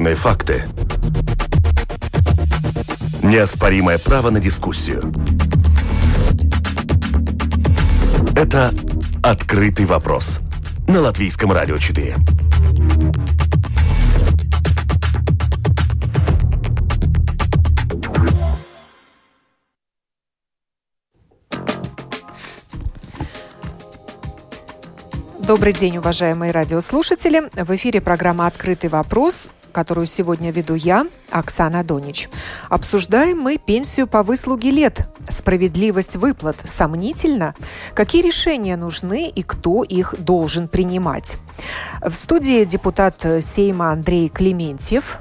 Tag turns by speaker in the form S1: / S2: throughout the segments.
S1: Бесспорные факты. Неоспоримое право на дискуссию. Это «Открытый вопрос» на Латвийском радио 4.
S2: Добрый день, уважаемые радиослушатели. В эфире программа «Открытый вопрос», которую сегодня веду я, Оксана Донич. Обсуждаем мы пенсию по выслуге лет. Справедливость выплат сомнительно? Какие решения нужны и кто их должен принимать? В студии депутат Сейма Андрей Клементьев,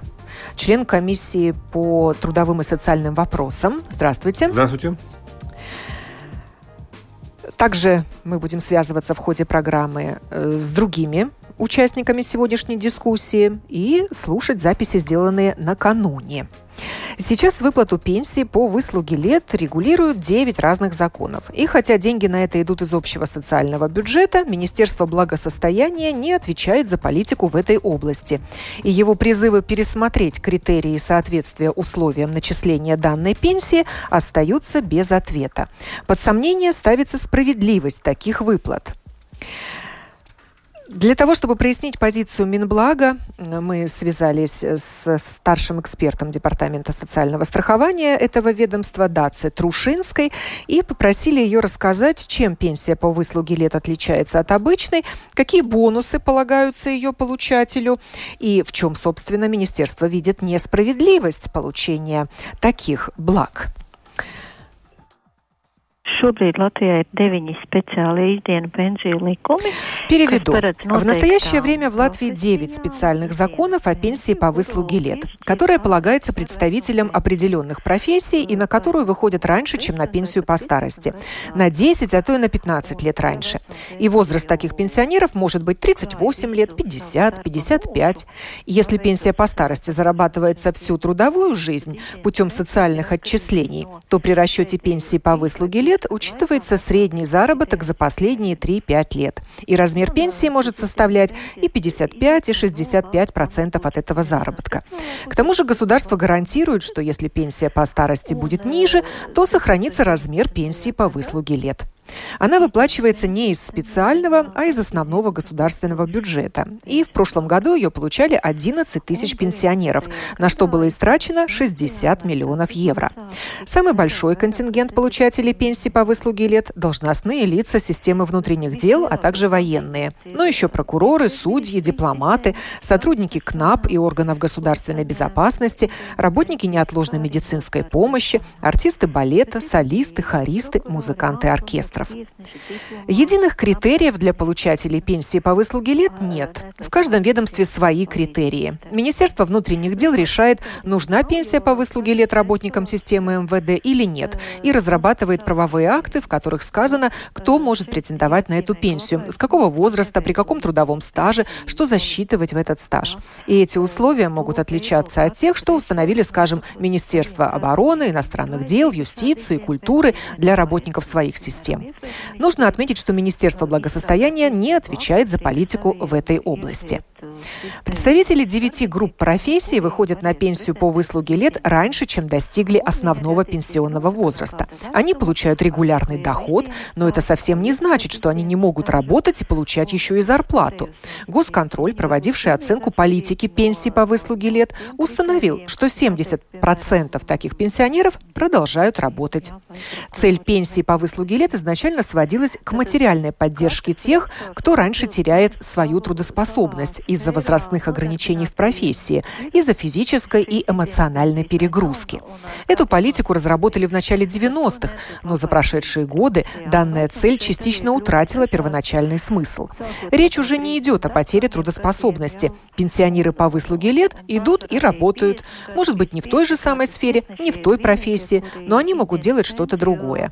S2: член комиссии по трудовым и социальным вопросам. Здравствуйте.
S3: Здравствуйте.
S2: Также мы будем связываться в ходе программы э, с другими участниками сегодняшней дискуссии и слушать записи, сделанные накануне. Сейчас выплату пенсии по выслуге лет регулируют 9 разных законов. И хотя деньги на это идут из общего социального бюджета, Министерство благосостояния не отвечает за политику в этой области. И его призывы пересмотреть критерии соответствия условиям начисления данной пенсии остаются без ответа. Под сомнение ставится справедливость таких выплат. Для того, чтобы прояснить позицию Минблага, мы связались с старшим экспертом Департамента социального страхования этого ведомства Даци Трушинской и попросили ее рассказать, чем пенсия по выслуге лет отличается от обычной, какие бонусы полагаются ее получателю и в чем, собственно, министерство видит несправедливость получения таких благ.
S4: Латвijā ir deviņi специальные ikdienu пенсiju ликumi.
S2: Переведу. В настоящее время в Латвии 9 специальных законов о пенсии по выслуге лет, которая полагается представителям определенных профессий и на которую выходят раньше, чем на пенсию по старости. На 10, а то и на 15 лет раньше. И возраст таких пенсионеров может быть 38 лет, 50, 55. Если пенсия по старости зарабатывается всю трудовую жизнь путем социальных отчислений, то при расчете пенсии по выслуге лет учитывается средний заработок за последние 3-5 лет. И размер пенсии может составлять и 55, и 65 процентов от этого заработка. К тому же государство гарантирует, что если пенсия по старости будет ниже, то сохранится размер пенсии по выслуге лет. Она выплачивается не из специального, а из основного государственного бюджета. И в прошлом году ее получали 11 тысяч пенсионеров, на что было истрачено 60 миллионов евро. Самый большой контингент получателей пенсии по выслуге лет – должностные лица системы внутренних дел, а также военные. Но еще прокуроры, судьи, дипломаты, сотрудники КНАП и органов государственной безопасности, работники неотложной медицинской помощи, артисты балета, солисты, хористы, музыканты оркестра параметров. Единых критериев для получателей пенсии по выслуге лет нет. В каждом ведомстве свои критерии. Министерство внутренних дел решает, нужна пенсия по выслуге лет работникам системы МВД или нет, и разрабатывает правовые акты, в которых сказано, кто может претендовать на эту пенсию, с какого возраста, при каком трудовом стаже, что засчитывать в этот стаж. И эти условия могут отличаться от тех, что установили, скажем, Министерство обороны, иностранных дел, юстиции, культуры для работников своих систем. Нужно отметить, что Министерство благосостояния не отвечает за политику в этой области. Представители девяти групп профессий выходят на пенсию по выслуге лет раньше, чем достигли основного пенсионного возраста. Они получают регулярный доход, но это совсем не значит, что они не могут работать и получать еще и зарплату. Госконтроль, проводивший оценку политики пенсии по выслуге лет, установил, что 70% таких пенсионеров продолжают работать. Цель пенсии по выслуге лет изначально сводилась к материальной поддержке тех, кто раньше теряет свою трудоспособность из-за возрастных ограничений в профессии, из-за физической и эмоциональной перегрузки. Эту политику разработали в начале 90-х, но за прошедшие годы данная цель частично утратила первоначальный смысл. Речь уже не идет о потере трудоспособности. Пенсионеры по выслуге лет идут и работают. Может быть, не в той же самой сфере, не в той профессии, но они могут делать что-то другое.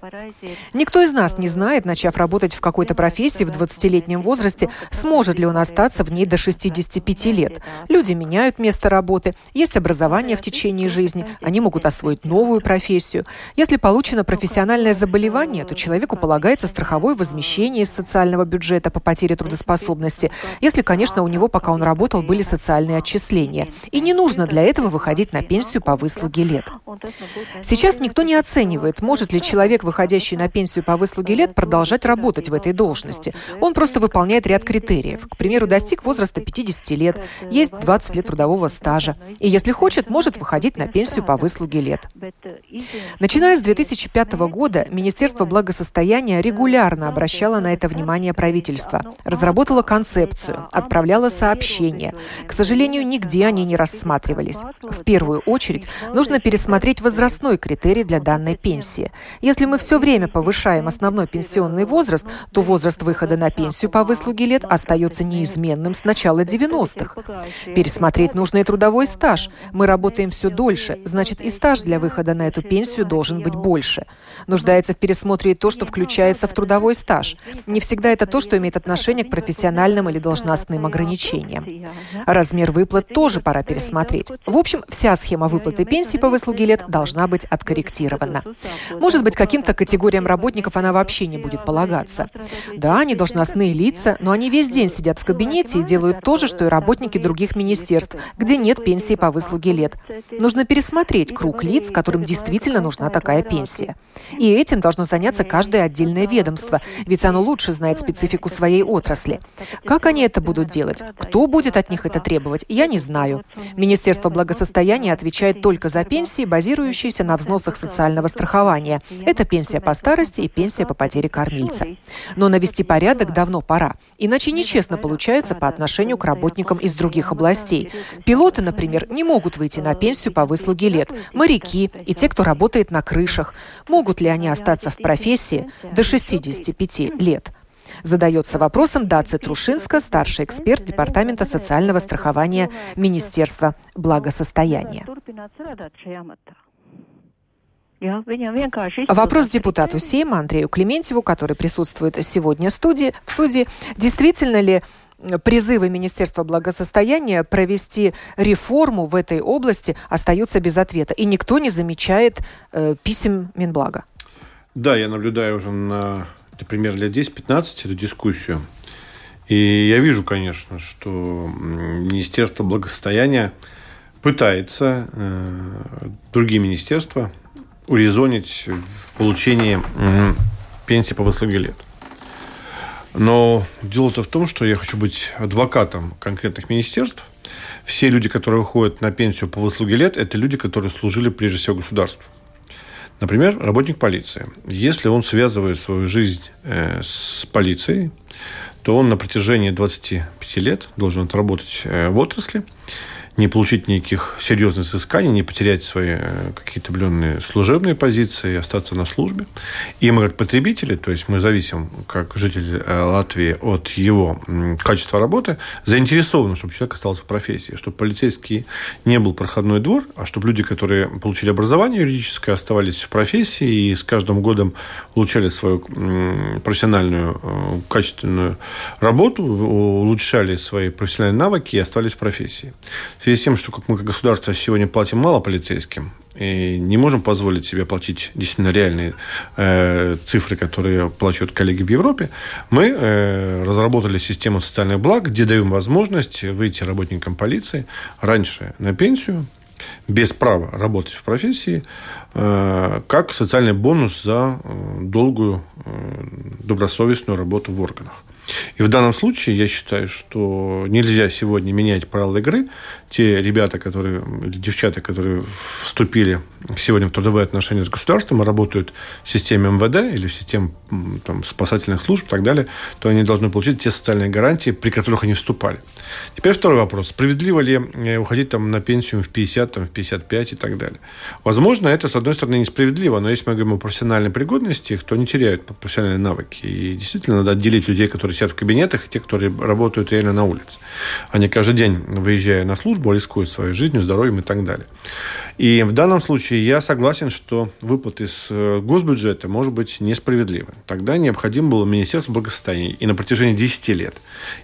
S2: Никто из нас не знает, начав работать в какой-то профессии в 20-летнем возрасте, сможет ли он остаться в ней до 60 65 лет. Люди меняют место работы, есть образование в течение жизни, они могут освоить новую профессию. Если получено профессиональное заболевание, то человеку полагается страховое возмещение из социального бюджета по потере трудоспособности, если, конечно, у него, пока он работал, были социальные отчисления. И не нужно для этого выходить на пенсию по выслуге лет. Сейчас никто не оценивает, может ли человек, выходящий на пенсию по выслуге лет, продолжать работать в этой должности. Он просто выполняет ряд критериев. К примеру, достиг возраста 50 лет, есть 20 лет трудового стажа. И если хочет, может выходить на пенсию по выслуге лет. Начиная с 2005 года, Министерство благосостояния регулярно обращало на это внимание правительства, разработало концепцию, отправляло сообщения. К сожалению, нигде они не рассматривались. В первую очередь нужно пересмотреть возрастной критерий для данной пенсии. Если мы все время повышаем основной пенсионный возраст, то возраст выхода на пенсию по выслуге лет остается неизменным с начала 90-х. Пересмотреть нужно и трудовой стаж. Мы работаем все дольше, значит и стаж для выхода на эту пенсию должен быть больше. Нуждается в пересмотре и то, что включается в трудовой стаж. Не всегда это то, что имеет отношение к профессиональным или должностным ограничениям. Размер выплат тоже пора пересмотреть. В общем, вся схема выплаты пенсии по выслуге лет должна быть откорректирована. Может быть, каким-то категориям работников она вообще не будет полагаться. Да, они должностные лица, но они весь день сидят в кабинете и делают то же, что и работники других министерств, где нет пенсии по выслуге лет. Нужно пересмотреть круг лиц, которым действительно нужна такая пенсия. И этим должно заняться каждое отдельное ведомство, ведь оно лучше знает специфику своей отрасли. Как они это будут делать? Кто будет от них это требовать? Я не знаю. Министерство благосостояния отвечает только за пенсии, базирующиеся на взносах социального страхования. Это пенсия по старости и пенсия по потере кормильца. Но навести порядок давно пора. Иначе нечестно получается по отношению к работникам из других областей. Пилоты, например, не могут выйти на пенсию по выслуге лет. Моряки и те, кто работает на крышах. Могут ли они остаться в профессии до 65 лет? Задается вопросом Даци Трушинска, старший эксперт Департамента социального страхования Министерства благосостояния. Вопрос депутату Сейма Андрею Клементьеву, который присутствует сегодня в студии. В студии действительно ли призывы Министерства благосостояния провести реформу в этой области остаются без ответа, и никто не замечает э, писем Минблага?
S3: Да, я наблюдаю уже на, например, лет 10-15 эту дискуссию. И я вижу, конечно, что Министерство благосостояния пытается э, другие министерства урезонить в получении э, пенсии по выслуге лет. Но дело-то в том, что я хочу быть адвокатом конкретных министерств. Все люди, которые выходят на пенсию по выслуге лет, это люди, которые служили прежде всего государству. Например, работник полиции. Если он связывает свою жизнь э, с полицией, то он на протяжении 25 лет должен отработать э, в отрасли не получить никаких серьезных взысканий, не потерять свои э, какие-то определенные служебные позиции, остаться на службе. И мы как потребители, то есть мы зависим, как жители э, Латвии, от его качества работы, заинтересованы, чтобы человек остался в профессии, чтобы полицейский не был проходной двор, а чтобы люди, которые получили образование юридическое, оставались в профессии и с каждым годом улучшали свою профессиональную, э, качественную работу, улучшали свои профессиональные навыки и оставались в профессии связи с тем, что как мы как государство сегодня платим мало полицейским, и не можем позволить себе платить действительно реальные э, цифры, которые платят коллеги в Европе, мы э, разработали систему социальных благ, где даем возможность выйти работникам полиции раньше на пенсию, без права работать в профессии, э, как социальный бонус за э, долгую, э, добросовестную работу в органах. И в данном случае я считаю, что нельзя сегодня менять правила игры. Те ребята, которые, или девчата, которые вступили сегодня в трудовые отношения с государством и работают в системе МВД или в системе там, спасательных служб и так далее, то они должны получить те социальные гарантии, при которых они вступали. Теперь второй вопрос. Справедливо ли э, уходить там, на пенсию в 50, там, в 55 и так далее? Возможно, это, с одной стороны, несправедливо, но если мы говорим о профессиональной пригодности, то они теряют профессиональные навыки. И действительно надо отделить людей, которые сидят в кабинетах, и те, которые работают реально на улице. Они каждый день, выезжая на службу, рискуют своей жизнью, здоровьем и так далее. И в данном случае я согласен, что выплаты из э, госбюджета может быть несправедливы. Тогда необходимо было Министерство благосостояния. И на протяжении 10 лет,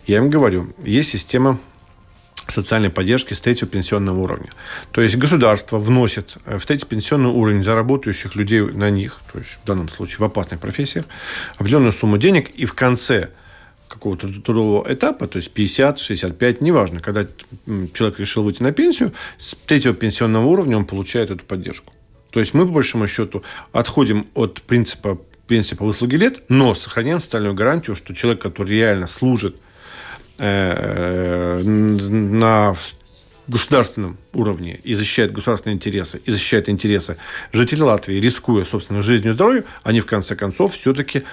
S3: я им говорю, есть система социальной поддержки с третьего пенсионного уровня. То есть государство вносит э, в третий пенсионный уровень за работающих людей на них, то есть в данном случае в опасных профессиях, определенную сумму денег, и в конце какого-то трудового этапа, то есть 50, 65, неважно, когда человек решил выйти на пенсию, с третьего пенсионного уровня он получает эту поддержку. То есть мы, по большому счету, отходим от принципа пенсии по выслуге лет, но сохраняем социальную гарантию, что человек, который реально служит э, на государственном уровне и защищает государственные интересы, и защищает интересы жителей Латвии, рискуя, собственно, жизнью и здоровьем, они, в конце концов, все-таки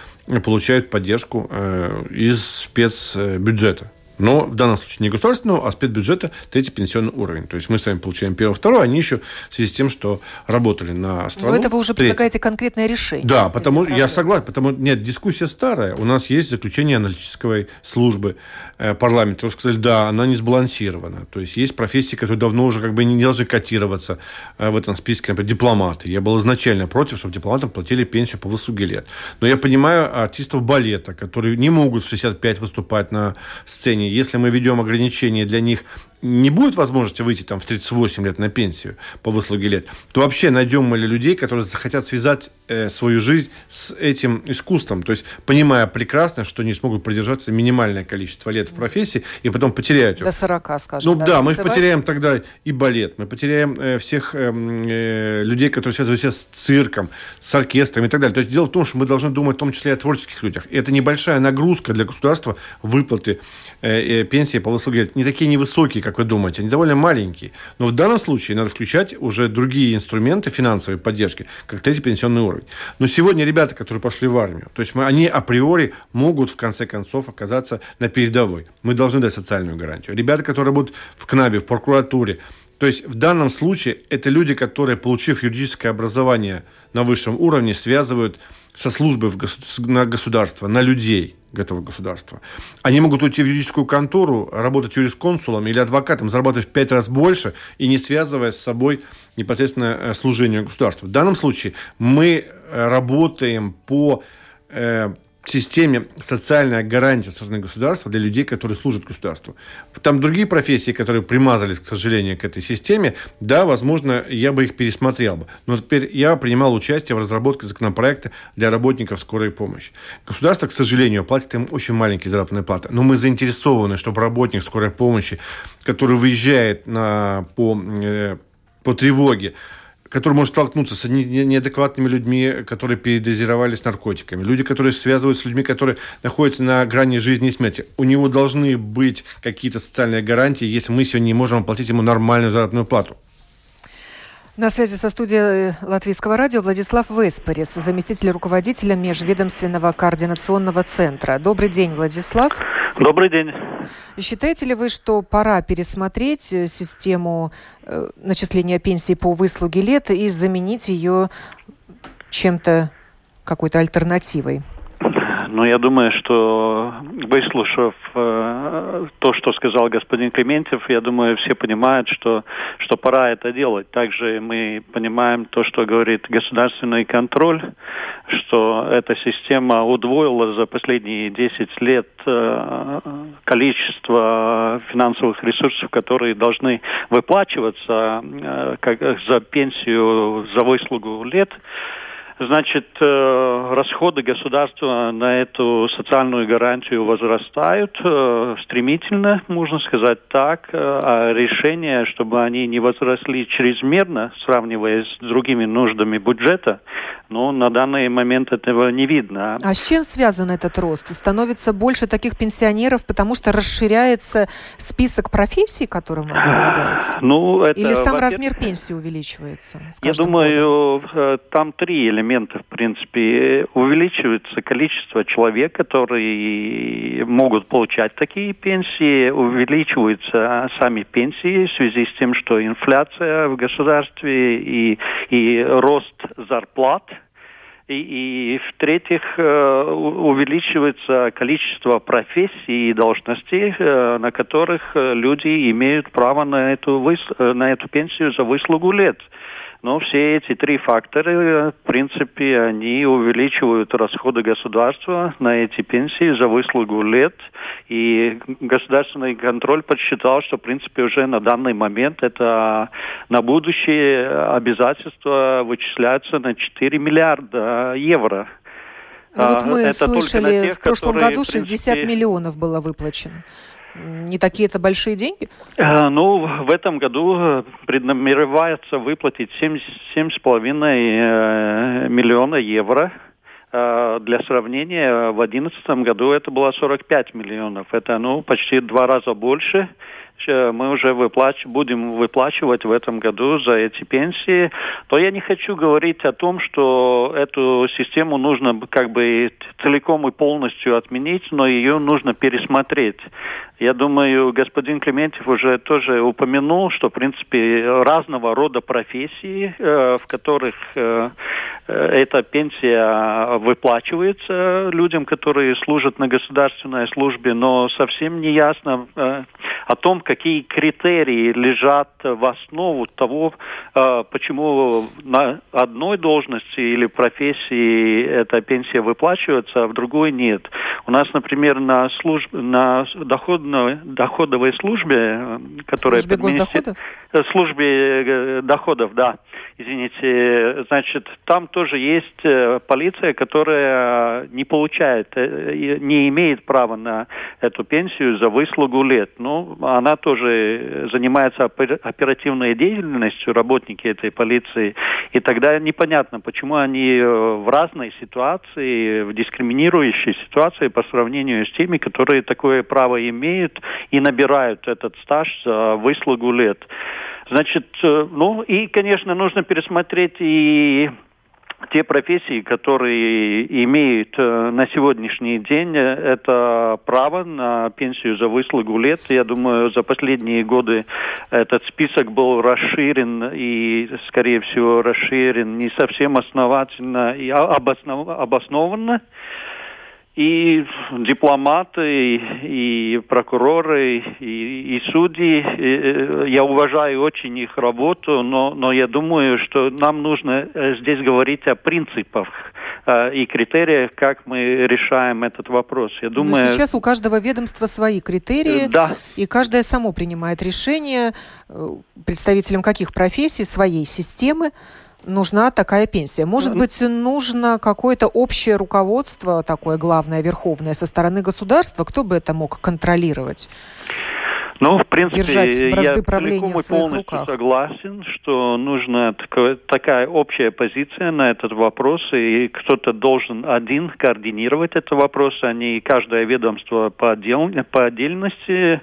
S3: получают поддержку э, из спецбюджета но в данном случае не государственного, а спецбюджета третий пенсионный уровень. То есть мы с вами получаем первый, второй, они еще в связи с тем, что работали на страну.
S2: Но это вы уже третий. предлагаете конкретное решение.
S3: Да, потому я согласен, потому нет, дискуссия старая. У нас есть заключение аналитической службы э, парламента. Вы сказали, да, она не сбалансирована. То есть есть профессии, которые давно уже как бы не должны котироваться э, в этом списке, например, дипломаты. Я был изначально против, чтобы дипломатам платили пенсию по выслуге лет. Но я понимаю артистов балета, которые не могут в 65 выступать на сцене если мы ведем ограничения для них не будет возможности выйти там в 38 лет на пенсию по выслуге лет, то вообще найдем мы ли людей, которые захотят связать э, свою жизнь с этим искусством, то есть понимая прекрасно, что не смогут продержаться минимальное количество лет в профессии и потом потеряют ее.
S2: До 40, скажем.
S3: Ну да, да мы потеряем тогда и балет, мы потеряем э, всех э, э, людей, которые связываются с цирком, с оркестром и так далее. То есть дело в том, что мы должны думать в том числе и о творческих людях. И это небольшая нагрузка для государства выплаты э, э, пенсии по выслуге лет. Не такие невысокие, как вы думаете, они довольно маленькие. Но в данном случае надо включать уже другие инструменты финансовой поддержки, как третий пенсионный уровень. Но сегодня ребята, которые пошли в армию, то есть мы, они априори могут в конце концов оказаться на передовой. Мы должны дать социальную гарантию. Ребята, которые будут в КНАБе, в прокуратуре, то есть в данном случае это люди, которые, получив юридическое образование на высшем уровне, связывают со службы в госу- на государство, на людей этого государства. Они могут уйти в юридическую контору, работать юрисконсулом или адвокатом, зарабатывать в пять раз больше и не связывая с собой непосредственно э, служение государству. В данном случае мы э, работаем по э, системе социальная гарантия со стороны государства для людей, которые служат государству. Там другие профессии, которые примазались, к сожалению, к этой системе, да, возможно, я бы их пересмотрел бы. Но теперь я принимал участие в разработке законопроекта для работников скорой помощи. Государство, к сожалению, платит им очень маленькие заработные платы. Но мы заинтересованы, чтобы работник скорой помощи, который выезжает на, по, э, по тревоге, который может столкнуться с неадекватными людьми, которые передозировались наркотиками, люди, которые связываются с людьми, которые находятся на грани жизни и смерти. У него должны быть какие-то социальные гарантии, если мы сегодня не можем оплатить ему нормальную заработную плату.
S2: На связи со студией Латвийского радио Владислав Веспорис, заместитель руководителя Межведомственного координационного центра. Добрый день, Владислав.
S5: Добрый день.
S2: Считаете ли вы, что пора пересмотреть э, систему э, начисления пенсии по выслуге лет и заменить ее чем-то, какой-то альтернативой?
S5: Ну, я думаю, что выслушав э, то, что сказал господин Клементьев, я думаю, все понимают, что, что пора это делать. Также мы понимаем то, что говорит государственный контроль, что эта система удвоила за последние 10 лет э, количество финансовых ресурсов, которые должны выплачиваться э, как, за пенсию за выслугу лет. Значит, э, расходы государства на эту социальную гарантию возрастают э, стремительно, можно сказать так, э, а решение, чтобы они не возросли чрезмерно, сравнивая с другими нуждами бюджета, но на данный момент этого не видно.
S2: А с чем связан этот рост? Становится больше таких пенсионеров, потому что расширяется список профессий, которым они полагаются?
S5: Ну, это,
S2: Или сам размер пенсии увеличивается?
S5: Я думаю, годом? там три элемента элементов, в принципе, увеличивается количество человек, которые могут получать такие пенсии, увеличиваются сами пенсии в связи с тем, что инфляция в государстве и, и рост зарплат – и, и в-третьих, э, увеличивается количество профессий и должностей, э, на которых э, люди имеют право на эту, на эту пенсию за выслугу лет. Но все эти три фактора, в принципе, они увеличивают расходы государства на эти пенсии за выслугу лет. И государственный контроль подсчитал, что, в принципе, уже на данный момент это на будущее обязательства вычисляются на 4 миллиарда евро.
S2: Ну, вот мы это слышали, тех, в прошлом году 60 принципе... миллионов было выплачено. Не такие это большие деньги?
S5: Э, ну, в этом году э, преднамеревается выплатить 7,5 э, миллиона евро. Для сравнения, в 2011 году это было 45 миллионов. Это ну, почти два раза больше мы уже выплач... будем выплачивать в этом году за эти пенсии, то я не хочу говорить о том, что эту систему нужно как бы целиком и полностью отменить, но ее нужно пересмотреть. Я думаю, господин Клементьев уже тоже упомянул, что, в принципе, разного рода профессии, э, в которых э, э, эта пенсия выплачивается людям, которые служат на государственной службе, но совсем не ясно о том, какие критерии лежат в основу того, почему на одной должности или профессии эта пенсия выплачивается, а в другой нет. У нас, например, на, служб... на доход доходной, доходовой службе, э, которая...
S2: Службе госдоходов?
S5: Э, службе э, доходов, да. Извините. Значит, там тоже есть полиция, которая не получает, не имеет права на эту пенсию за выслугу лет. Ну, она тоже занимается оперативной деятельностью, работники этой полиции. И тогда непонятно, почему они в разной ситуации, в дискриминирующей ситуации по сравнению с теми, которые такое право имеют, имеют и набирают этот стаж за выслугу лет. Значит, э, ну и, конечно, нужно пересмотреть и те профессии, которые имеют э, на сегодняшний день, э, это право на пенсию за выслугу лет. Я думаю, за последние годы этот список был расширен и, скорее всего, расширен не совсем основательно и обоснованно и дипломаты, и прокуроры, и, и судьи. Э, я уважаю очень их работу, но, но я думаю, что нам нужно э, здесь говорить о принципах э, и критериях, как мы решаем этот вопрос.
S2: Я думаю... Но сейчас у каждого ведомства свои критерии, да. и каждое само принимает решение представителям каких профессий, своей системы нужна такая пенсия. Может быть, нужно какое-то общее руководство, такое главное, верховное, со стороны государства? Кто бы это мог контролировать?
S5: Ну, в принципе, я целиком и полностью руках. согласен, что нужна такая, такая общая позиция на этот вопрос, и кто-то должен один координировать этот вопрос, а не каждое ведомство по, отдел, по отдельности.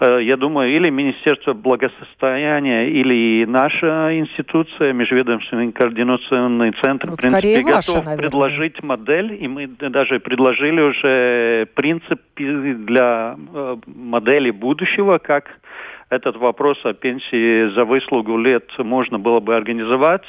S5: Э, я думаю, или Министерство благосостояния, или наша институция, Межведомственный координационный центр, вот в принципе, ваша, готов наверное. предложить модель, и мы даже предложили уже принципы для э, модели будущего, как этот вопрос о пенсии за выслугу лет можно было бы организовать.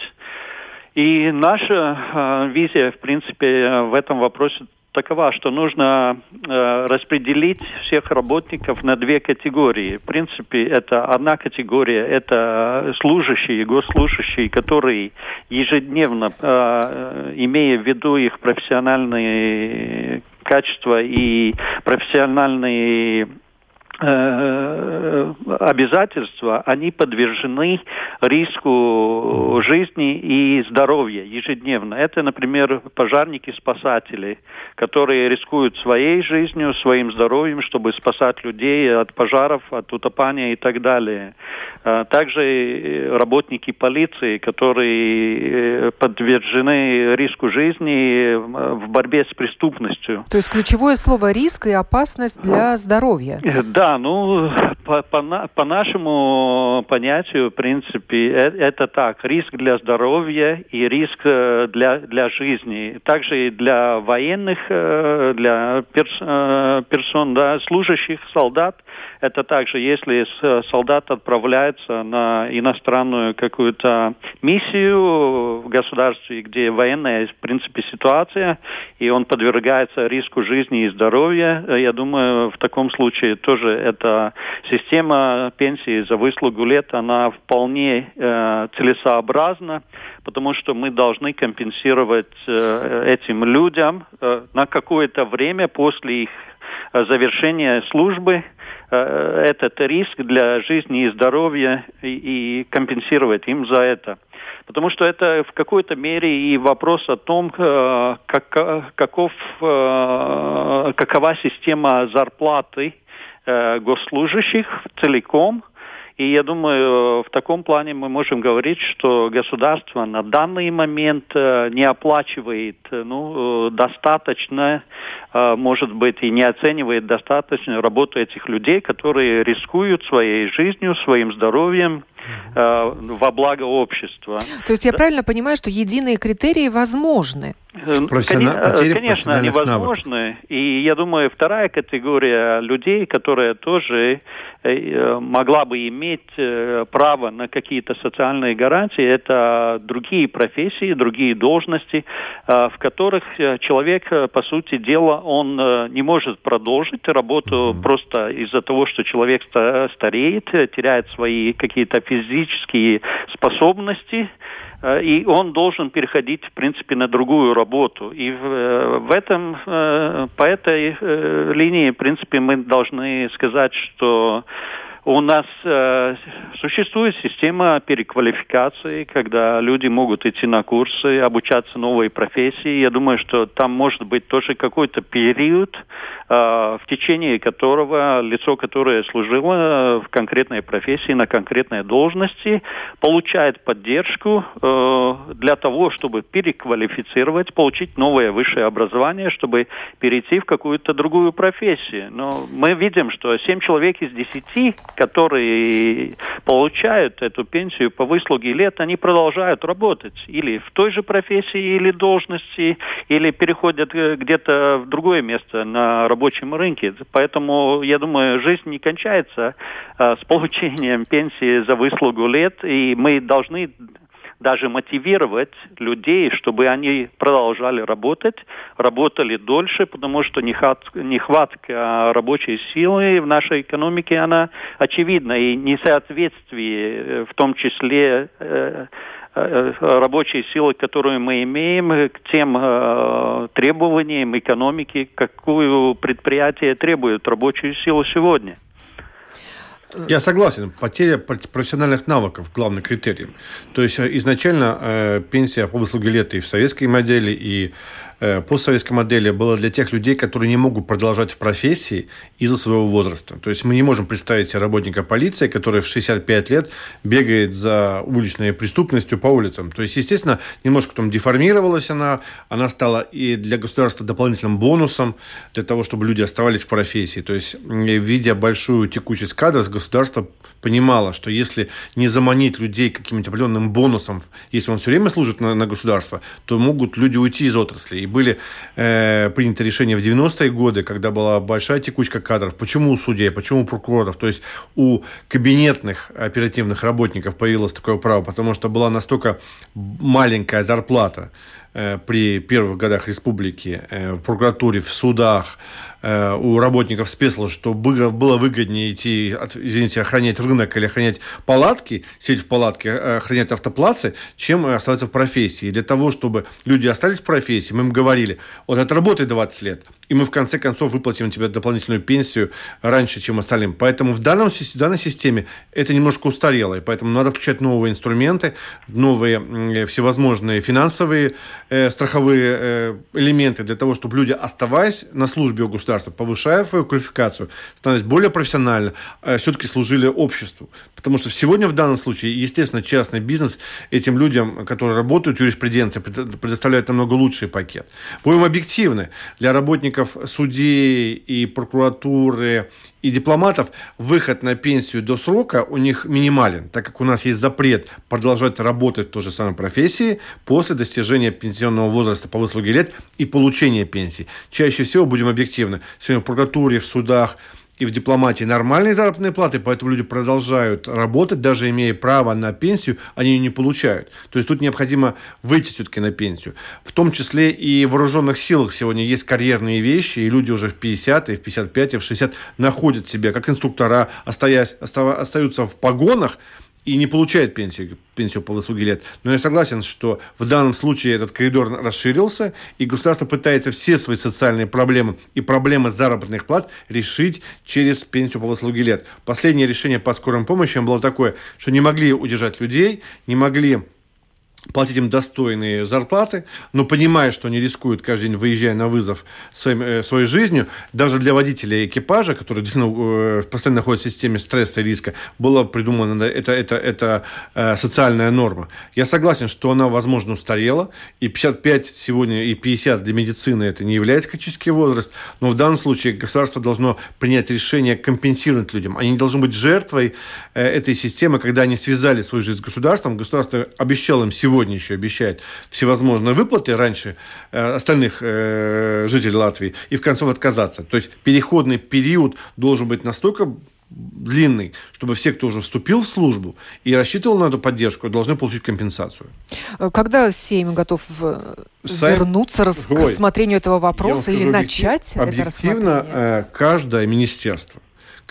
S5: И наша э, визия, в принципе, в этом вопросе такова, что нужно э, распределить всех работников на две категории. В принципе, это одна категория, это служащие, госслужащие, которые ежедневно, э, имея в виду их профессиональные качества и профессиональные обязательства, они подвержены риску жизни и здоровья ежедневно. Это, например, пожарники-спасатели, которые рискуют своей жизнью, своим здоровьем, чтобы спасать людей от пожаров, от утопания и так далее. Э, также работники полиции, которые э, подвержены риску жизни в борьбе с преступностью.
S2: То есть ключевое слово риск и опасность для здоровья.
S5: Да, ну, по, по, по нашему понятию, в принципе, это, это так. Риск для здоровья и риск э, для, для жизни. Также и для военных, э, для перс, э, персон, да, служащих, солдат. Это также, если солдат отправляется на иностранную какую-то миссию в государстве, где военная, в принципе, ситуация, и он подвергается риску жизни и здоровья, я думаю, в таком случае тоже эта система пенсии за выслугу лет, она вполне э, целесообразна, потому что мы должны компенсировать э, этим людям э, на какое-то время после их завершения службы э, этот риск для жизни и здоровья и, компенсировать им за это. Потому что это в какой-то мере и вопрос о том, э, как, каков, э, какова система зарплаты э, госслужащих целиком. И я думаю, в таком плане мы можем говорить, что государство на данный момент не оплачивает ну, достаточно, может быть, и не оценивает достаточно работу этих людей, которые рискуют своей жизнью, своим здоровьем, э, во благо общества.
S2: То есть я да. правильно понимаю, что единые критерии возможны?
S5: Э, Профессионал... Конечно, они возможны. И я думаю, вторая категория людей, которая тоже э, могла бы иметь э, право на какие-то социальные гарантии, это другие профессии, другие должности, в которых человек, по сути дела, он не может продолжить работу mm-hmm. просто из-за того, что человек стареет, теряет свои какие-то физические способности, э, и он должен переходить, в принципе, на другую работу. И в, э, этом, э, по этой линии, в принципе, мы должны сказать, что у нас э, существует система переквалификации, когда люди могут идти на курсы, обучаться новой профессии. Я думаю, что там может быть тоже какой-то период, в течение которого лицо, которое служило в конкретной профессии, на конкретной должности, получает поддержку э, для того, чтобы переквалифицировать, получить новое высшее образование, чтобы перейти в какую-то другую профессию. Но мы видим, что 7 человек из 10 которые получают эту пенсию по выслуге лет, они продолжают работать или в той же профессии или должности, или переходят э, где-то в другое место на рабочем рынке. Поэтому, я думаю, жизнь не кончается а, с получением пенсии за выслугу лет, и мы должны даже мотивировать людей, чтобы они продолжали работать, работали дольше, потому что нехватка рабочей силы в нашей экономике, она очевидна, и несоответствие, э, в том числе э, э, рабочей силы, которую мы имеем, к тем э, требованиям экономики, какую предприятие требует рабочую силу сегодня.
S3: Я согласен. Потеря профессиональных навыков – главный критерий. То есть э, изначально э, пенсия по выслуге лет и в советской модели, и Э, постсоветской модели было для тех людей, которые не могут продолжать в профессии из-за своего возраста. То есть мы не можем представить себе работника полиции, который в 65 лет бегает за уличной преступностью по улицам. То есть, естественно, немножко там деформировалась она, она стала и для государства дополнительным бонусом для того, чтобы люди оставались в профессии. То есть, видя большую текучесть кадров, государство понимало, что если не заманить людей каким-то определенным бонусом, если он все время служит на, на государство, то могут люди уйти из отрасли. И были э, приняты решения в 90-е годы, когда была большая текучка кадров. Почему у судей, почему у прокуроров? То есть у кабинетных оперативных работников появилось такое право, потому что была настолько маленькая зарплата э, при первых годах республики э, в прокуратуре, в судах, Э, у работников спецслужб, что было выгоднее идти, извините, охранять рынок или охранять палатки, сидеть в палатке, э, охранять автоплацы, чем оставаться в профессии. И для того, чтобы люди остались в профессии, мы им говорили, вот отработай 20 лет, и мы в конце концов выплатим тебе дополнительную пенсию раньше, чем остальным. Поэтому в, данном, в данной системе это немножко устарело, и поэтому надо включать новые инструменты, новые всевозможные финансовые, э, страховые э, элементы для того, чтобы люди, оставаясь на службе у государства, повышая свою квалификацию, становясь более профессионально, э, все-таки служили обществу. Потому что сегодня в данном случае, естественно, частный бизнес этим людям, которые работают в юриспруденции, предоставляет намного лучший пакет. Будем объективны. Для работников судей и прокуратуры и дипломатов выход на пенсию до срока у них минимален, так как у нас есть запрет продолжать работать в той же самой профессии после достижения пенсионного возраста по выслуге лет и получения пенсии. Чаще всего, будем объективны, сегодня в прокуратуре, в судах и в дипломатии нормальные заработные платы, поэтому люди продолжают работать, даже имея право на пенсию, они ее не получают. То есть тут необходимо выйти все-таки на пенсию. В том числе и в вооруженных силах сегодня есть карьерные вещи, и люди уже в 50, и в 55, и в 60 находят себя как инструктора, остаясь, остаются в погонах, и не получает пенсию, пенсию по выслуге лет. Но я согласен, что в данном случае этот коридор расширился, и государство пытается все свои социальные проблемы и проблемы заработных плат решить через пенсию по выслуге лет. Последнее решение по скорым помощи было такое, что не могли удержать людей, не могли платить им достойные зарплаты, но понимая, что они рискуют каждый день, выезжая на вызов своим, э, своей жизнью, даже для водителя экипажа, который действительно э, постоянно находится в системе стресса и риска, была придумана это, это, это э, социальная норма. Я согласен, что она, возможно, устарела, и 55 сегодня, и 50 для медицины это не является критический возраст, но в данном случае государство должно принять решение компенсировать людям. Они не должны быть жертвой э, этой системы, когда они связали свою жизнь с государством, государство обещало им сегодня сегодня еще обещает всевозможные выплаты раньше э, остальных э, жителей Латвии и в конце отказаться. То есть переходный период должен быть настолько длинный, чтобы все, кто уже вступил в службу и рассчитывал на эту поддержку, должны получить компенсацию.
S2: Э, когда Сейм готов Сайм... вернуться рас... к рассмотрению этого вопроса или начать
S3: объективно, это рассмотрение? Каждое министерство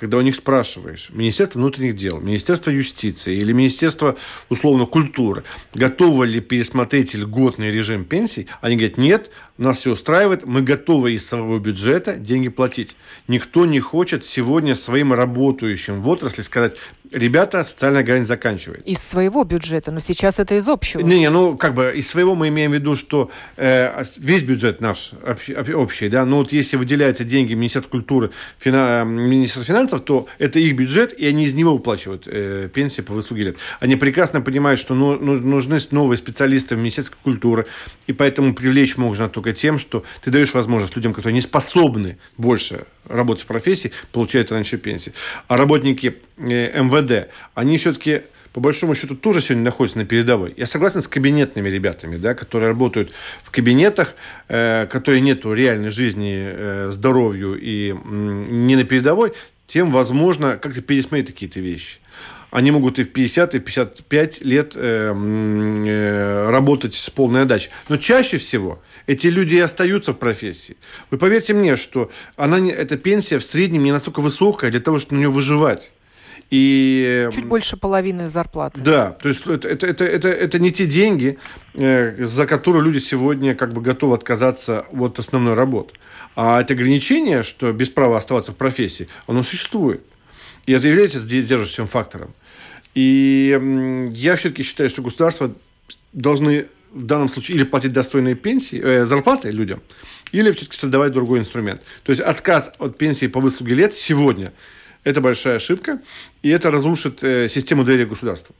S3: когда у них спрашиваешь, Министерство внутренних дел, Министерство юстиции или Министерство, условно, культуры, готовы ли пересмотреть льготный режим пенсий, они говорят, нет, нас все устраивает, мы готовы из своего бюджета деньги платить. Никто не хочет сегодня своим работающим в отрасли сказать, ребята, социальная грань заканчивает.
S2: Из своего бюджета, но сейчас это из общего.
S3: Не, не, ну как бы из своего мы имеем в виду, что э, весь бюджет наш общий, общий, да, но вот если выделяются деньги Министерства культуры, фина, Министерства финансов, то это их бюджет, и они из него выплачивают э, пенсии по выслуге лет. Они прекрасно понимают, что ну, нужны новые специалисты в Министерстве культуры, и поэтому привлечь можно только тем, что ты даешь возможность людям, которые не способны больше работать в профессии, получать раньше пенсии. А работники э, МВД, они все-таки по большому счету тоже сегодня находятся на передовой. Я согласен с кабинетными ребятами, да, которые работают в кабинетах, э, которые нету реальной жизни, э, здоровью и э, не на передовой, тем возможно как-то пересмотреть какие-то вещи они могут и в 50, и в 55 лет э, э, работать с полной отдачей. Но чаще всего эти люди и остаются в профессии. Вы поверьте мне, что она, эта пенсия в среднем не настолько высокая для того, чтобы на нее выживать.
S2: И... Чуть больше половины зарплаты.
S3: Да, то есть это, это, это, это, это не те деньги, э, за которые люди сегодня как бы готовы отказаться от основной работы. А это ограничение, что без права оставаться в профессии, оно существует. И это является сдерживающим фактором. И я все-таки считаю, что государство должны в данном случае или платить достойные пенсии, э, зарплаты людям, или все-таки создавать другой инструмент. То есть отказ от пенсии по выслуге лет сегодня – это большая ошибка, и это разрушит э, систему доверия государства.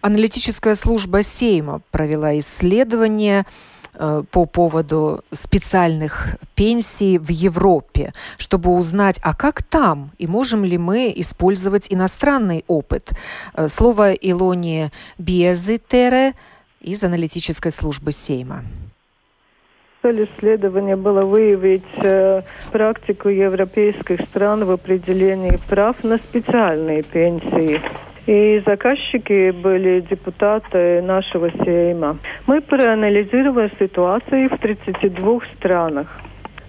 S2: Аналитическая служба Сейма провела исследование Э, по поводу специальных пенсий в Европе, чтобы узнать, а как там, и можем ли мы использовать иностранный опыт. Э, слово Илони Биезитере из аналитической службы Сейма.
S6: Цель исследования было выявить э, практику европейских стран в определении прав на специальные пенсии. И заказчики были депутаты нашего Сейма. Мы проанализировали ситуацию в 32 странах.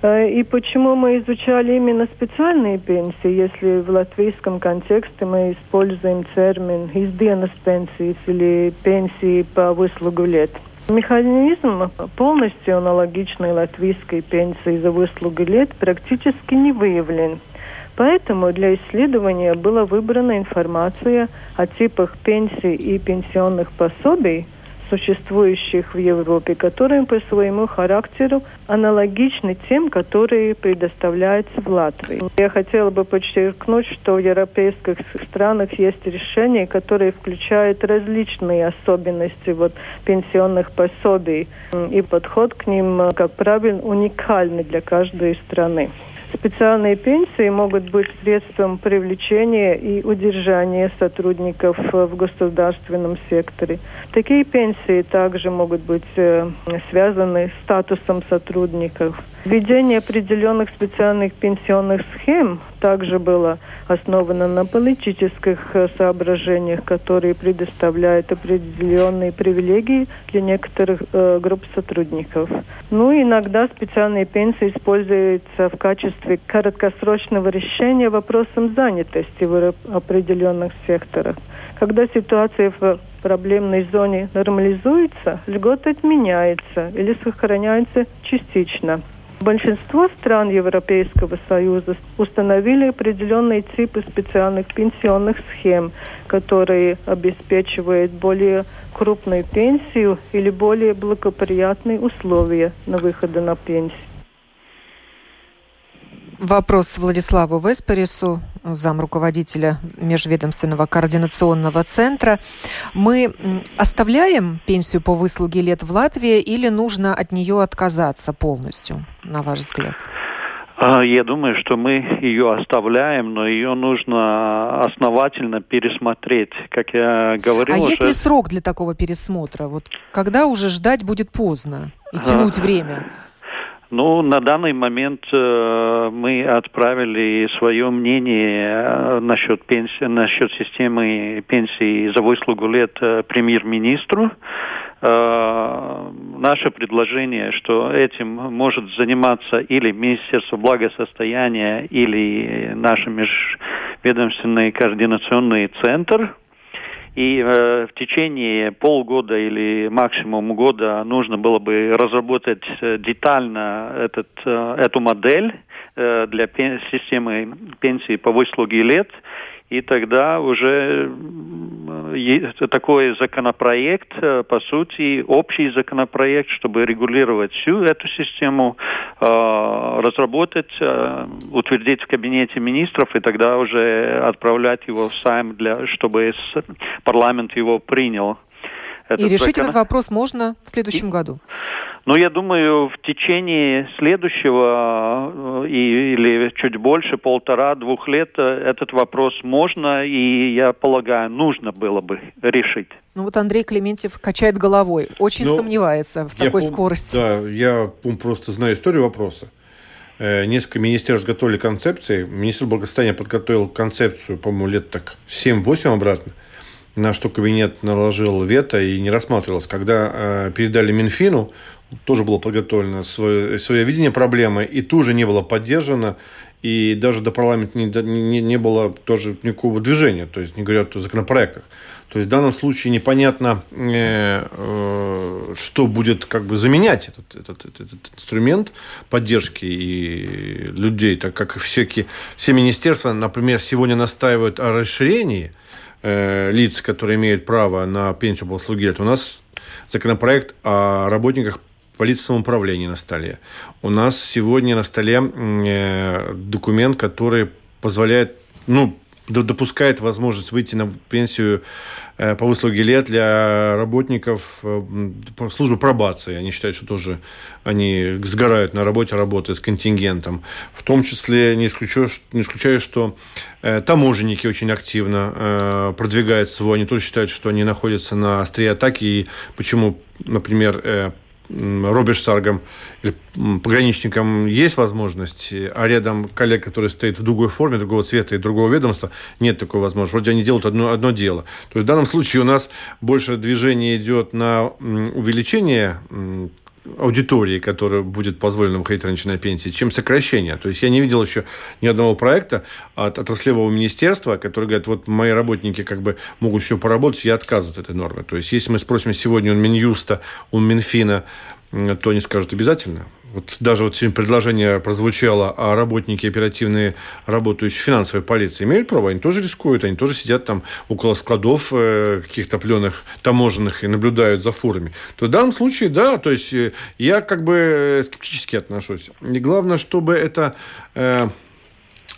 S6: Э, и почему мы изучали именно специальные пенсии, если в латвийском контексте мы используем термин «изденас пенсии» или «пенсии по выслугу лет». Механизм полностью аналогичный латвийской пенсии за выслугу лет практически не выявлен – Поэтому для исследования была выбрана информация о типах пенсий и пенсионных пособий, существующих в Европе, которые по своему характеру аналогичны тем, которые предоставляются в Латвии. Я хотела бы подчеркнуть, что в европейских странах есть решения, которые включают различные особенности вот, пенсионных пособий, и подход к ним, как правило, уникальный для каждой страны. Специальные пенсии могут быть средством привлечения и удержания сотрудников в государственном секторе. Такие пенсии также могут быть э, связаны с статусом сотрудников – Введение определенных специальных пенсионных схем также было основано на политических э, соображениях, которые предоставляют определенные привилегии для некоторых э, групп сотрудников. Ну, иногда специальные пенсии используются в качестве краткосрочного решения вопросом занятости в определенных секторах. Когда ситуация в проблемной зоне нормализуется, льгота отменяется или сохраняется частично. Большинство стран Европейского Союза установили определенные типы специальных пенсионных схем, которые обеспечивают более крупную пенсию или более благоприятные условия на выход на пенсию.
S2: Вопрос Владиславу Весперису, зам руководителя Межведомственного координационного центра. Мы оставляем пенсию по выслуге лет в Латвии или нужно от нее отказаться полностью, на ваш взгляд?
S5: А, я думаю, что мы ее оставляем, но ее нужно основательно пересмотреть, как я говорил.
S2: А уже... есть ли срок для такого пересмотра? Вот когда уже ждать будет поздно и тянуть время?
S5: Ну, на данный момент э, мы отправили свое мнение э, насчет, пенсии, насчет системы пенсии за выслугу лет э, премьер-министру. Э, наше предложение, что этим может заниматься или Министерство благосостояния, или наш межведомственный координационный центр, и э, в течение полгода или максимум года нужно было бы разработать э, детально этот, э, эту модель э, для пен системы пенсии по выслуге лет и тогда уже такой законопроект, э, по сути, общий законопроект, чтобы регулировать всю эту систему, э, разработать, э, утвердить в кабинете министров и тогда уже отправлять его в Сайм, для, чтобы парламент его принял.
S2: Этот и решить закон... этот вопрос можно в следующем и... году.
S5: Ну, я думаю, в течение следующего э, или чуть больше, полтора-двух лет э, этот вопрос можно и, я полагаю, нужно было бы решить.
S2: Ну вот Андрей Клементьев качает головой, очень ну, сомневается в такой
S3: пом-
S2: скорости.
S3: Да, я просто знаю историю вопроса. Э, несколько министерств готовили концепции. Министр благосостояния подготовил концепцию, по-моему, лет так 7-8 обратно на что кабинет наложил вето и не рассматривалось. Когда э, передали Минфину, тоже было подготовлено свое, свое видение проблемы, и тоже не было поддержано, и даже до парламента не, не, не было тоже никакого движения, то есть не говорят о законопроектах. То есть в данном случае непонятно, э, э, что будет как бы заменять этот, этот, этот, инструмент поддержки и людей, так как всякие, все министерства, например, сегодня настаивают о расширении э, лиц, которые имеют право на пенсию по услуге лет. У нас законопроект о работниках полиции самоуправления на столе. У нас сегодня на столе э, документ, который позволяет, ну, допускает возможность выйти на пенсию э, по выслуге лет для работников э, службы пробации. Они считают, что тоже они сгорают на работе, работая с контингентом. В том числе не исключаю, не исключаю что таможенники очень активно продвигают свой. Они тоже считают, что они находятся на острие атаки. И почему, например, Роберштаргом пограничником есть возможность, а рядом коллег, который стоит в другой форме, другого цвета и другого ведомства, нет такой возможности. Вроде они делают одно, одно дело. То есть в данном случае у нас больше движение идет на увеличение аудитории, которая будет позволена выходить раньше на пенсии, чем сокращение. То есть я не видел еще ни одного проекта от отраслевого министерства, который говорит, вот мои работники как бы могут еще поработать, я отказываю от этой нормы. То есть если мы спросим сегодня у Минюста, у Минфина, то они скажут обязательно. Вот даже вот сегодня предложение прозвучало, а работники оперативные, работающие финансовой полиции, имеют право, они тоже рискуют, они тоже сидят там около складов э, каких-то пленных таможенных и наблюдают за фурами. То в данном случае, да, то есть э, я как бы э, скептически отношусь. И главное, чтобы это...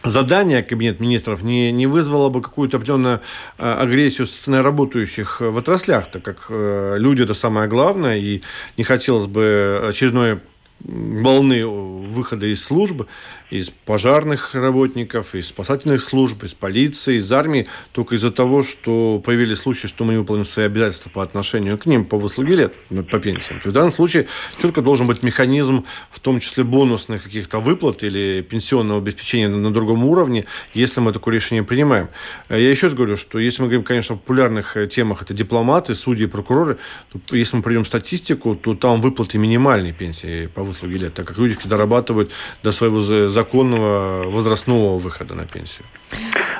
S3: Задание Кабинет министров не, не вызвало бы какую-то определенную агрессию со работающих в отраслях, так как люди это самое главное, и не хотелось бы очередной волны выхода из службы, из пожарных работников, из спасательных служб, из полиции, из армии, только из-за того, что появились случаи, что мы не выполним свои обязательства по отношению к ним по выслуге лет, по пенсиям. То в данном случае четко должен быть механизм, в том числе бонусных каких-то выплат или пенсионного обеспечения на другом уровне, если мы такое решение принимаем. Я еще раз говорю, что если мы говорим, конечно, о популярных темах, это дипломаты, судьи, прокуроры, то если мы придем статистику, то там выплаты минимальной пенсии по выслуге лет, так как люди дорабатывают до своего законного возрастного выхода на пенсию.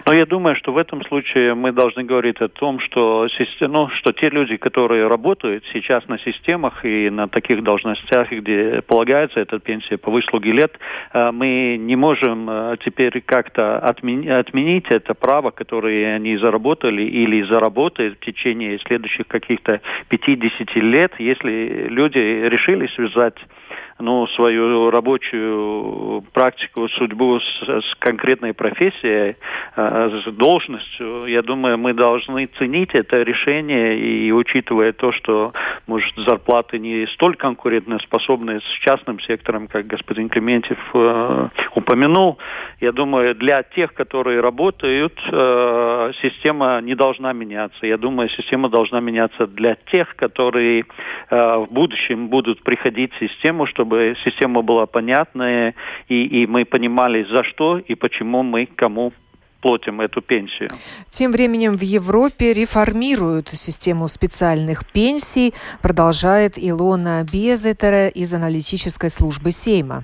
S5: Но я думаю, что в этом случае мы должны говорить о том, что, ну, что те люди, которые работают сейчас на системах и на таких должностях, где полагается эта пенсия по выслуге лет, э, мы не можем э, теперь как-то отменить это право, которое они заработали или заработают в течение следующих каких-то 50 лет, если люди решили связать ну, свою рабочую практику, судьбу с, с конкретной профессией, э, с должностью, я думаю, мы должны ценить это решение и учитывая то, что, может, зарплаты не столь конкурентоспособны с частным сектором, как господин Клементьев э, упомянул, я думаю, для тех, которые работают, э, система не должна меняться. Я думаю, система должна меняться для тех, которые э, в будущем будут приходить в систему, чтобы чтобы система была понятная, и, и мы понимали, за что и почему мы кому платим эту пенсию.
S2: Тем временем в Европе реформируют систему специальных пенсий, продолжает Илона Безетера из аналитической службы Сейма.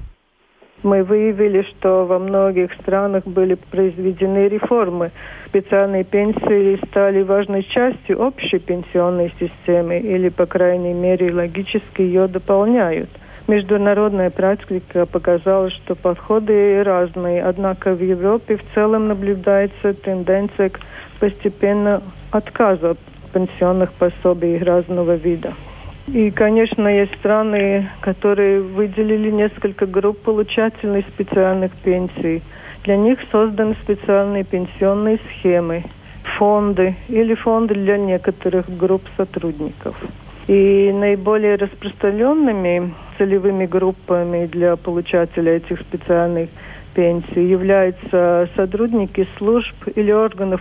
S6: Мы выявили, что во многих странах были произведены реформы. Специальные пенсии стали важной частью общей пенсионной системы или, по крайней мере, логически ее дополняют – Международная практика показала, что подходы разные, однако в Европе в целом наблюдается тенденция к постепенному отказу от пенсионных пособий разного вида. И, конечно, есть страны, которые выделили несколько групп получателей специальных пенсий. Для них созданы специальные пенсионные схемы, фонды или фонды для некоторых групп сотрудников. И наиболее распространенными целевыми группами для получателей этих специальных пенсий являются сотрудники служб или органов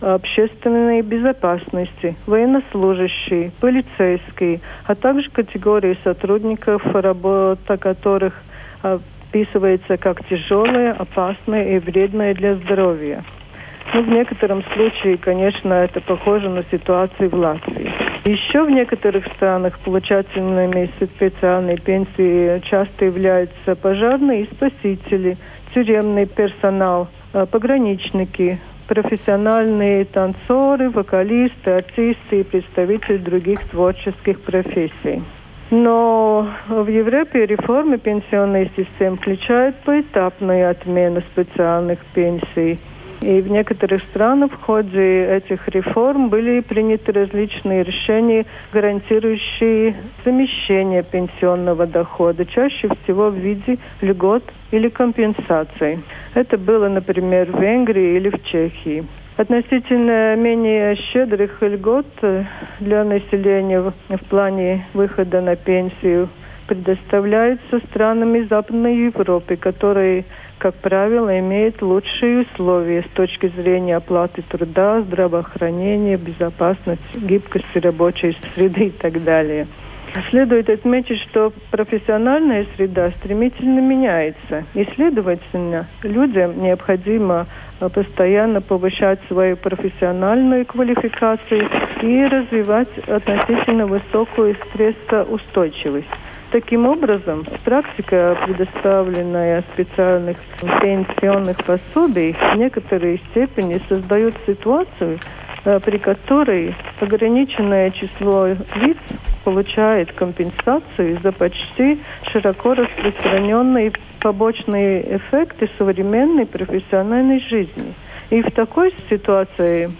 S6: общественной безопасности, военнослужащие, полицейские, а также категории сотрудников, работа которых описывается как тяжелая, опасная и вредная для здоровья. Ну, в некотором случае, конечно, это похоже на ситуацию в Латвии. Еще в некоторых странах получателями специальной пенсии часто являются пожарные и спасители, тюремный персонал, э, пограничники, профессиональные танцоры, вокалисты, артисты и представители других творческих профессий. Но в Европе реформы пенсионной системы включают поэтапную отмену специальных пенсий – и в некоторых странах в ходе этих реформ были приняты различные решения, гарантирующие замещение пенсионного дохода, чаще всего в виде льгот или компенсаций. Это было, например, в Венгрии или в Чехии. Относительно менее щедрых льгот для населения в плане выхода на пенсию предоставляются странами Западной Европы, которые как правило, имеет лучшие условия с точки зрения оплаты труда, здравоохранения, безопасности, гибкости рабочей среды и так далее. Следует отметить, что профессиональная среда стремительно меняется, и, следовательно, людям необходимо а, постоянно повышать свою профессиональную квалификацию и развивать относительно высокую стрессоустойчивость. Таким образом, практика, предоставленная специальных пенсионных пособий, в некоторой степени создает ситуацию, э, при которой ограниченное число лиц получает компенсацию за почти широко распространенные побочные эффекты современной профессиональной жизни. И в такой ситуации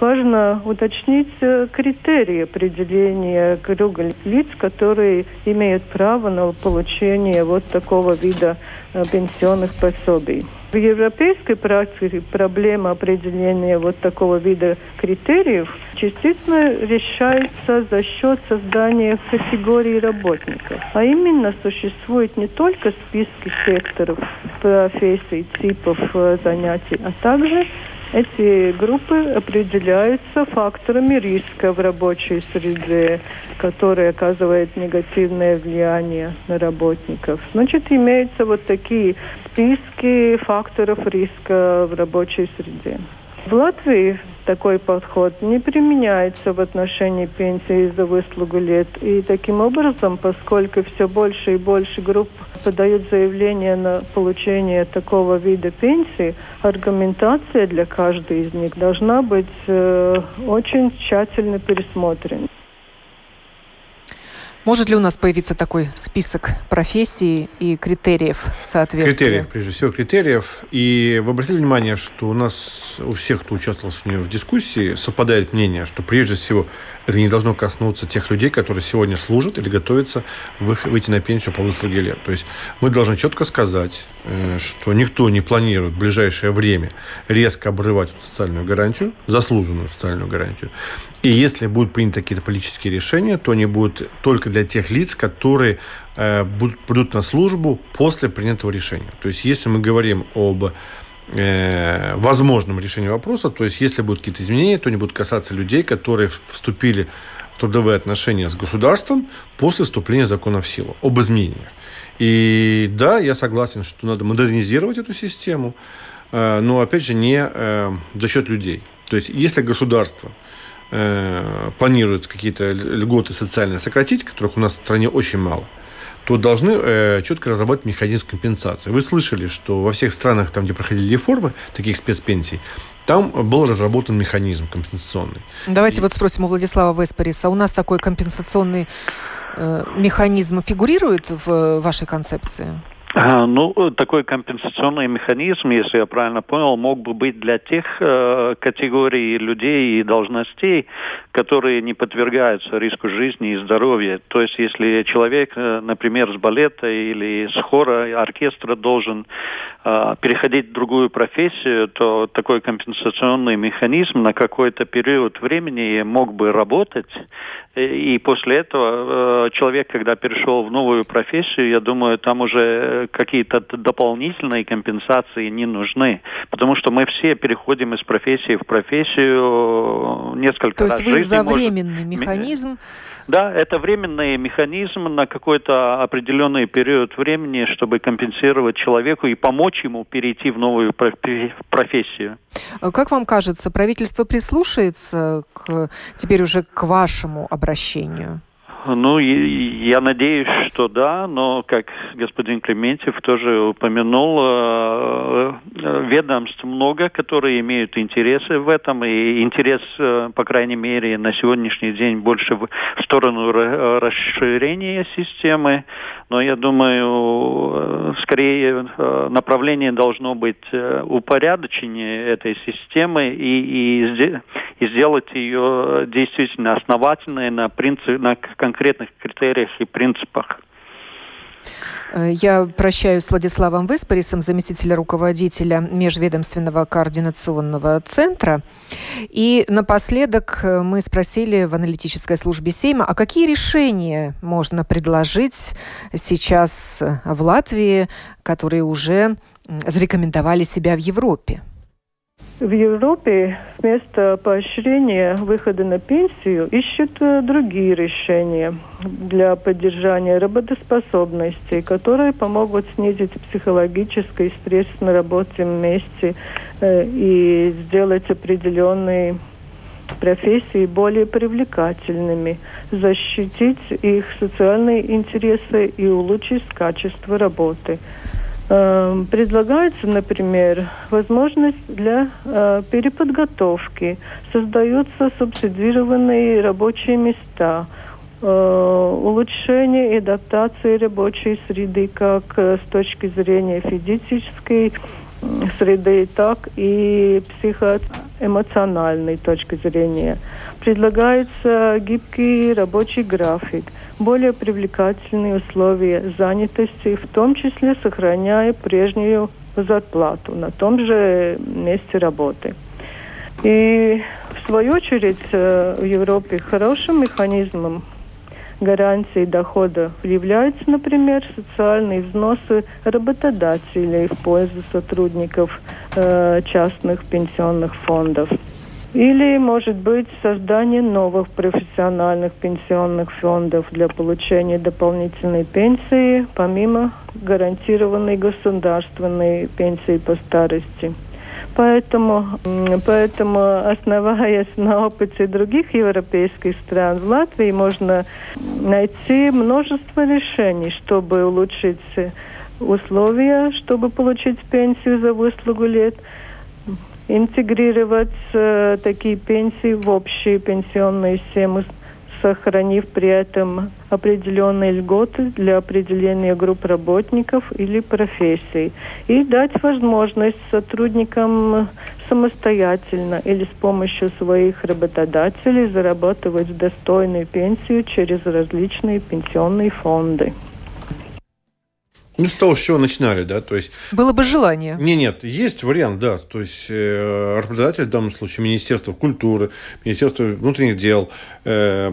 S6: важно уточнить э, критерии определения круга лиц, которые имеют право на получение вот такого вида э, пенсионных пособий. В европейской практике проблема определения вот такого вида критериев частично решается за счет создания категории работников. А именно существует не только списки секторов, профессий, типов э, занятий, а также эти группы определяются факторами риска в рабочей среде, которые оказывают негативное влияние на работников. Значит, имеются вот такие списки факторов риска в рабочей среде. В Латвии такой подход не применяется в отношении пенсии за выслугу лет. И таким образом, поскольку все больше и больше групп подают заявление на получение такого вида пенсии, аргументация для каждой из них должна быть э, очень тщательно пересмотрена.
S2: Может ли у нас появиться такой список профессий и критериев соответствия?
S3: Критериев, прежде всего, критериев. И вы обратили внимание, что у нас, у всех, кто участвовал в дискуссии, совпадает мнение, что прежде всего это не должно коснуться тех людей, которые сегодня служат или готовятся выйти на пенсию по выслуге лет. То есть мы должны четко сказать, э, что никто не планирует в ближайшее время резко обрывать социальную гарантию, заслуженную социальную гарантию. И если будут приняты какие-то политические решения, то они будут только для тех лиц, которые э, будут, придут на службу после принятого решения. То есть если мы говорим об возможном решении вопроса. То есть, если будут какие-то изменения, то они будут касаться людей, которые вступили в трудовые отношения с государством после вступления закона в силу, об изменениях. И да, я согласен, что надо модернизировать эту систему, э, но, опять же, не э, за счет людей. То есть, если государство э, планирует какие-то льготы социальные сократить, которых у нас в стране очень мало – то должны э, четко разработать механизм компенсации. Вы слышали, что во всех странах, там, где проходили реформы таких спецпенсий, там был разработан механизм компенсационный.
S2: Давайте И... вот спросим у Владислава Веспариса. У нас такой компенсационный э, механизм фигурирует в вашей концепции?
S5: Ну, такой компенсационный механизм, если я правильно понял, мог бы быть для тех э, категорий людей и должностей, которые не подвергаются риску жизни и здоровья. То есть, если человек, э, например, с балета или с хора, оркестра должен э, переходить в другую профессию, то такой компенсационный механизм на какой-то период времени мог бы работать. И после этого э, человек, когда перешел в новую профессию, я думаю, там уже какие-то дополнительные компенсации не нужны, потому что мы все переходим из профессии в профессию несколько
S2: То
S5: раз.
S2: То есть вы за временный может... механизм?
S5: Да, это временный механизм на какой-то определенный период времени, чтобы компенсировать человеку и помочь ему перейти в новую профессию.
S2: Как вам кажется, правительство прислушается к, теперь уже к вашему обращению?
S5: Ну, я надеюсь, что да, но, как господин Клементьев тоже упомянул, э, э, ведомств много, которые имеют интересы в этом, и интерес, э, по крайней мере, на сегодняшний день больше в сторону расширения системы, но я думаю, скорее направление должно быть упорядочение этой системы и, и, сделать ее действительно основательной на, принцип, на конкретном конкретных критериях и принципах.
S2: Э, я прощаюсь с Владиславом Выспорисом, заместителя руководителя Межведомственного координационного центра. И напоследок э, мы спросили в аналитической службе Сейма, а какие решения можно предложить сейчас в Латвии, которые уже зарекомендовали себя в Европе?
S6: В Европе вместо поощрения выхода на пенсию ищут э, другие решения для поддержания работоспособности, которые помогут снизить психологический стресс на рабочем месте э, и сделать определенные профессии более привлекательными, защитить их социальные интересы и улучшить качество работы. Эм, предлагается, например, возможность для э, переподготовки. Создаются субсидированные рабочие места, э, улучшение и адаптации рабочей среды как э, с точки зрения физической среды, так и психо эмоциональной точки зрения. Предлагается гибкий рабочий график, более привлекательные условия занятости, в том числе сохраняя прежнюю зарплату на том же месте работы. И в свою очередь э, в Европе хорошим механизмом гарантии дохода являются, например, социальные взносы работодателей в пользу сотрудников э, частных пенсионных фондов. Или, может быть, создание новых профессиональных пенсионных фондов для получения дополнительной пенсии, помимо гарантированной государственной пенсии по старости. Поэтому, поэтому, основываясь на опыте других европейских стран, в Латвии можно найти множество решений, чтобы улучшить условия, чтобы получить пенсию за выслугу лет, интегрировать э, такие пенсии в общие пенсионные системы сохранив при этом определенные льготы для определения групп работников или профессий. И дать возможность сотрудникам самостоятельно или с помощью своих работодателей зарабатывать достойную пенсию через различные пенсионные фонды.
S3: Ну, с того, с чего начинали, да, то есть...
S2: Было бы желание.
S3: Не, нет, есть вариант, да, то есть э, работодатель, в данном случае Министерство культуры, Министерство внутренних дел, э,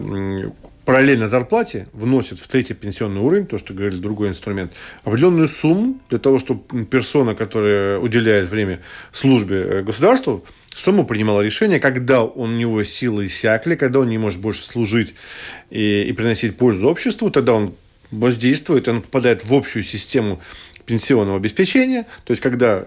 S3: параллельно зарплате вносит в третий пенсионный уровень, то, что говорили, другой инструмент, определенную сумму для того, чтобы персона, которая уделяет время службе э, государству, саму принимала решение, когда у него силы иссякли, когда он не может больше служить и, и приносить пользу обществу, тогда он воздействует, он попадает в общую систему пенсионного обеспечения, то есть когда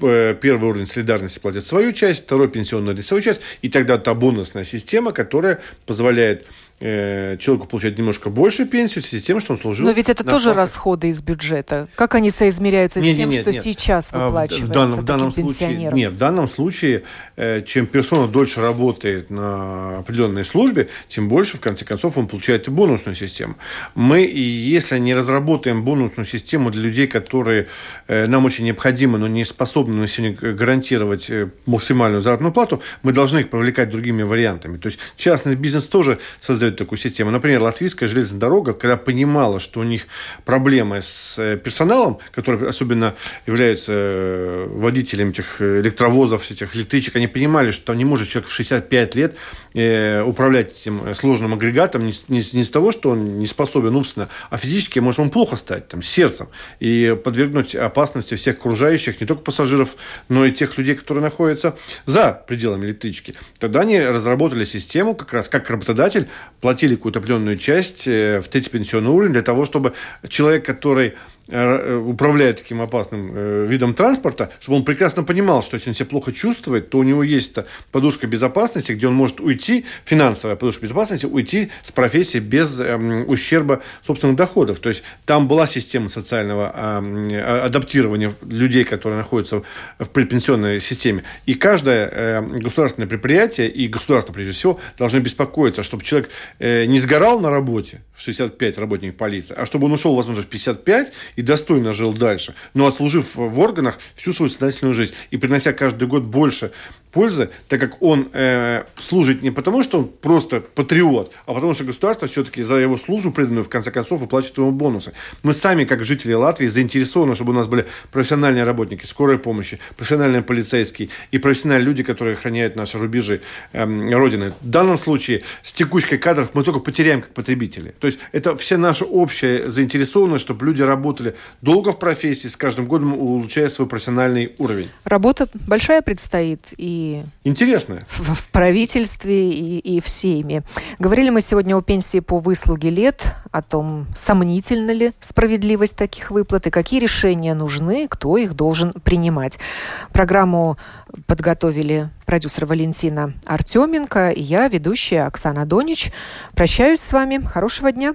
S3: э, первый уровень солидарности платит свою часть, второй пенсионный свою часть, и тогда та бонусная система, которая позволяет человеку получать немножко больше пенсию в связи с тем, что он служил.
S2: Но ведь это тоже платах. расходы из бюджета. Как они соизмеряются нет, с тем, нет, что нет. сейчас а, выплачивается в, данном, в данном
S3: случае, Нет, в данном случае, э, чем персона дольше работает на определенной службе, тем больше, в конце концов, он получает и бонусную систему. Мы, если не разработаем бонусную систему для людей, которые э, нам очень необходимы, но не способны на сегодня гарантировать максимальную заработную плату, мы должны их привлекать другими вариантами. То есть частный бизнес тоже создает создают такую систему. Например, латвийская железная дорога, когда понимала, что у них проблемы с э, персоналом, который особенно является э, водителем этих электровозов, этих электричек, они понимали, что не может человек в 65 лет э, управлять этим сложным агрегатом не, не, не с того, что он не способен умственно, а физически может он плохо стать, там, сердцем, и подвергнуть опасности всех окружающих, не только пассажиров, но и тех людей, которые находятся за пределами электрички. Тогда они разработали систему, как раз как работодатель платили какую-то определенную часть э, в третий пенсионный уровень для того, чтобы человек, который управляет таким опасным э, видом транспорта, чтобы он прекрасно понимал, что если он себя плохо чувствует, то у него есть подушка безопасности, где он может уйти, финансовая подушка безопасности, уйти с профессии без эм, ущерба собственных доходов. То есть там была система социального э, адаптирования людей, которые находятся в предпенсионной системе. И каждое э, государственное предприятие и государство, прежде всего, должны беспокоиться, чтобы человек э, не сгорал на работе в 65 работник полиции, а чтобы он ушел, возможно, в 55 и достойно жил дальше, но отслужив в органах всю свою сознательную жизнь и принося каждый год больше пользы, так как он э, служит не потому, что он просто патриот, а потому что государство все-таки за его службу преданную в конце концов выплачивает ему бонусы. Мы сами, как жители Латвии, заинтересованы, чтобы у нас были профессиональные работники скорой помощи, профессиональные полицейские и профессиональные люди, которые охраняют наши рубежи э, Родины. В данном случае с текучкой кадров мы только потеряем как потребители. То есть это все наша общая заинтересованность, чтобы люди работали долго в профессии, с каждым годом улучшая свой профессиональный уровень.
S2: Работа большая предстоит и
S3: Интересно.
S2: В, в правительстве и, и в семье. Говорили мы сегодня о пенсии по выслуге лет, о том, сомнительна ли справедливость таких выплат и какие решения нужны, кто их должен принимать. Программу подготовили продюсер Валентина Артеменко и я, ведущая Оксана Донич. Прощаюсь с вами. Хорошего дня.